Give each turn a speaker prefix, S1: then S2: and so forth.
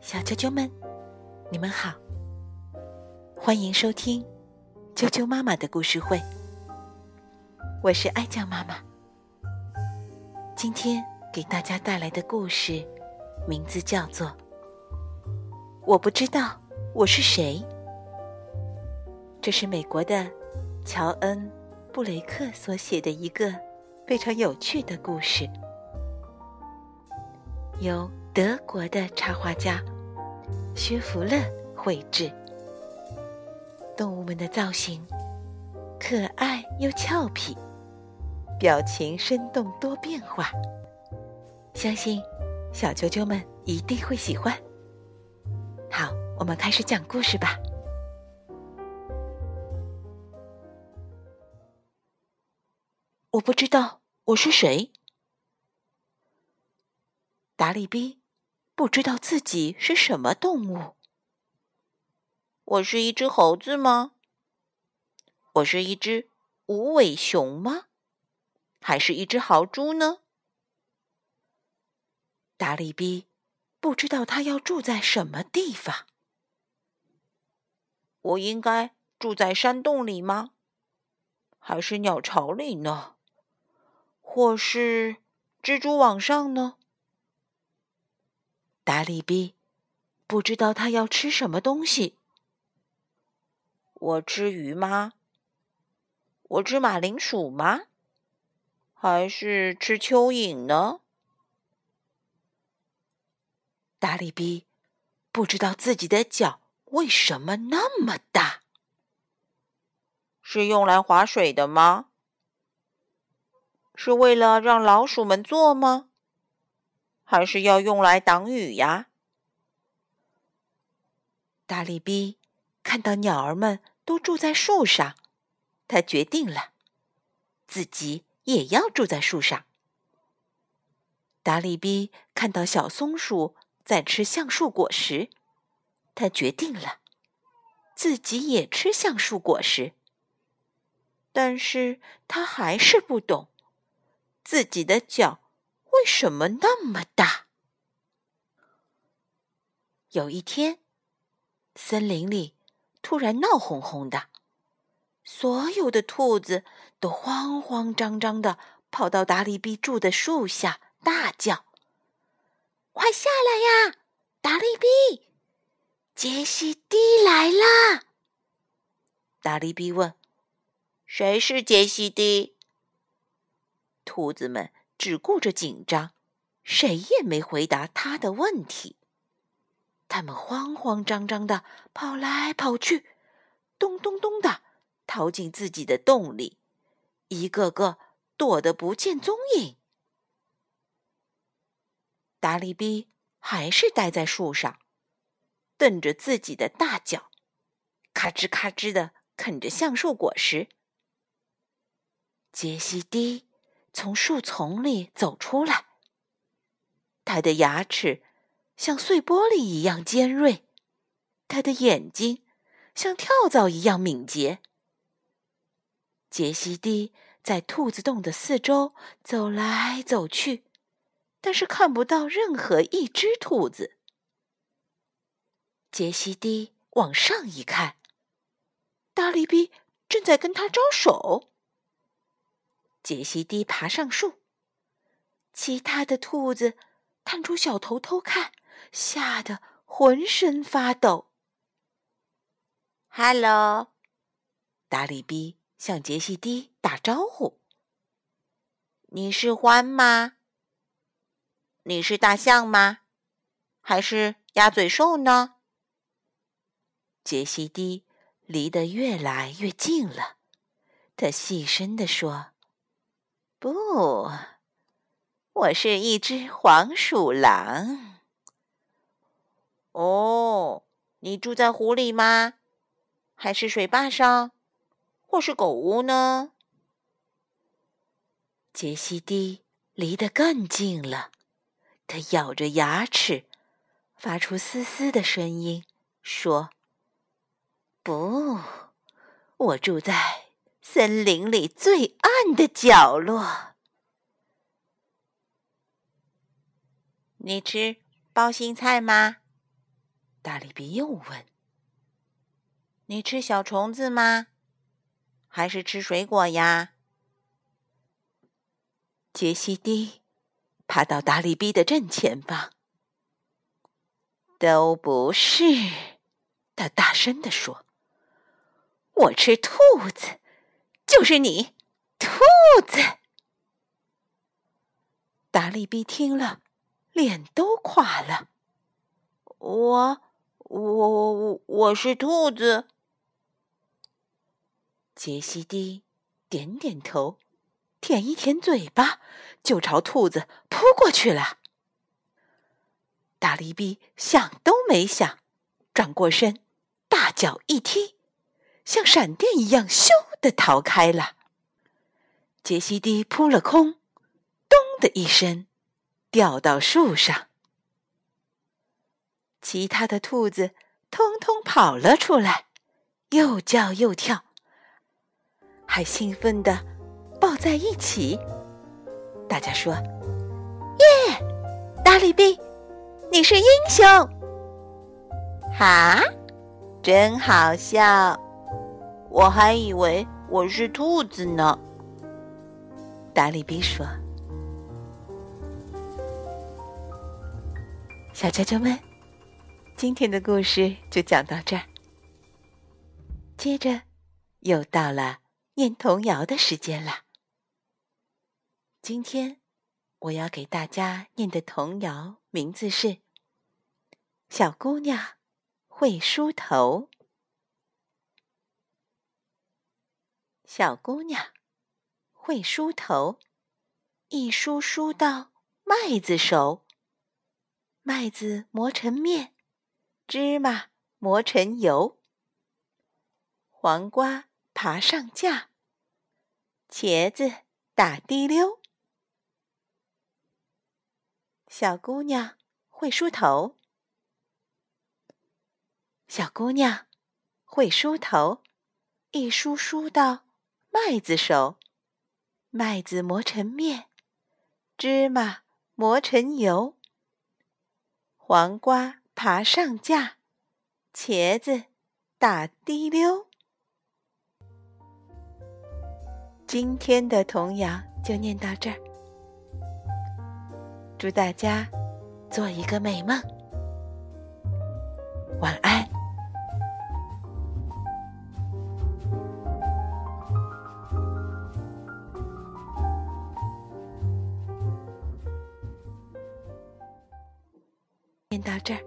S1: 小啾啾们，你们好，欢迎收听啾啾妈妈的故事会。我是爱酱妈妈，今天给大家带来的故事名字叫做《我不知道我是谁》。这是美国的乔恩·布雷克所写的一个非常有趣的故事，由德国的插画家。薛福勒绘制，动物们的造型可爱又俏皮，表情生动多变化，相信小啾啾们一定会喜欢。好，我们开始讲故事吧。我不知道我是谁，达利比。不知道自己是什么动物。
S2: 我是一只猴子吗？我是一只无尾熊吗？还是一只豪猪呢？
S1: 达利比不知道他要住在什么地方。
S2: 我应该住在山洞里吗？还是鸟巢里呢？或是蜘蛛网上呢？
S1: 达利比不知道他要吃什么东西。
S2: 我吃鱼吗？我吃马铃薯吗？还是吃蚯蚓呢？
S1: 达利比不知道自己的脚为什么那么大。
S2: 是用来划水的吗？是为了让老鼠们坐吗？还是要用来挡雨呀？
S1: 达利比看到鸟儿们都住在树上，他决定了，自己也要住在树上。达利比看到小松鼠在吃橡树果实，他决定了，自己也吃橡树果实。但是他还是不懂自己的脚。为什么那么大？有一天，森林里突然闹哄哄的，所有的兔子都慌慌张张的跑到达利比住的树下，大叫：“快下来呀，达利比！杰西蒂来啦！”达利比问：“
S2: 谁是杰西蒂？”
S1: 兔子们。只顾着紧张，谁也没回答他的问题。他们慌慌张张的跑来跑去，咚咚咚的逃进自己的洞里，一个个躲得不见踪影。达利比还是待在树上，瞪着自己的大脚，咔吱咔吱的啃着橡树果实。杰西蒂。从树丛里走出来，他的牙齿像碎玻璃一样尖锐，他的眼睛像跳蚤一样敏捷。杰西蒂在兔子洞的四周走来走去，但是看不到任何一只兔子。杰西蒂往上一看，大力比正在跟他招手。杰西蒂爬上树，其他的兔子探出小头偷看，吓得浑身发抖。
S2: “Hello！”
S1: 达里比向杰西蒂打招呼。
S2: “你是獾吗？你是大象吗？还是鸭嘴兽呢？”
S1: 杰西蒂离得越来越近了，他细声地说。不，我是一只黄鼠狼。
S2: 哦，你住在湖里吗？还是水坝上，或是狗屋呢？
S1: 杰西蒂离得更近了，他咬着牙齿，发出嘶嘶的声音，说：“不，我住在……”森林里最暗的角落，
S2: 你吃包心菜吗？
S1: 大力比又问。
S2: 你吃小虫子吗？还是吃水果呀？
S1: 杰西蒂爬到达利比的正前方。都不是，他大声地说：“我吃兔子，就是你，兔子。”达利比听了，脸都垮了。
S2: 我，我，我，我是兔子。
S1: 杰西蒂点点头，舔一舔嘴巴，就朝兔子扑过去了。达利比想都没想，转过身，大脚一踢，像闪电一样，咻的逃开了。杰西蒂扑了空，咚的一声，掉到树上。其他的兔子通通跑了出来，又叫又跳，还兴奋的抱在一起。大家说：“耶，大力比！”你是英雄，
S2: 哈，真好笑！我还以为我是兔子呢。
S1: 达利比说：“小啾啾们，今天的故事就讲到这儿。接着又到了念童谣的时间了。今天我要给大家念的童谣。”名字是《小姑娘会梳头》。小姑娘会梳头，一梳梳到麦子熟。麦子磨成面，芝麻磨成油，黄瓜爬上架，茄子打滴溜。小姑娘会梳头，小姑娘会梳头，一梳梳到麦子熟，麦子磨成面，芝麻磨成油，黄瓜爬上架，茄子打滴溜。今天的童谣就念到这儿。祝大家做一个美梦，晚安。到这儿。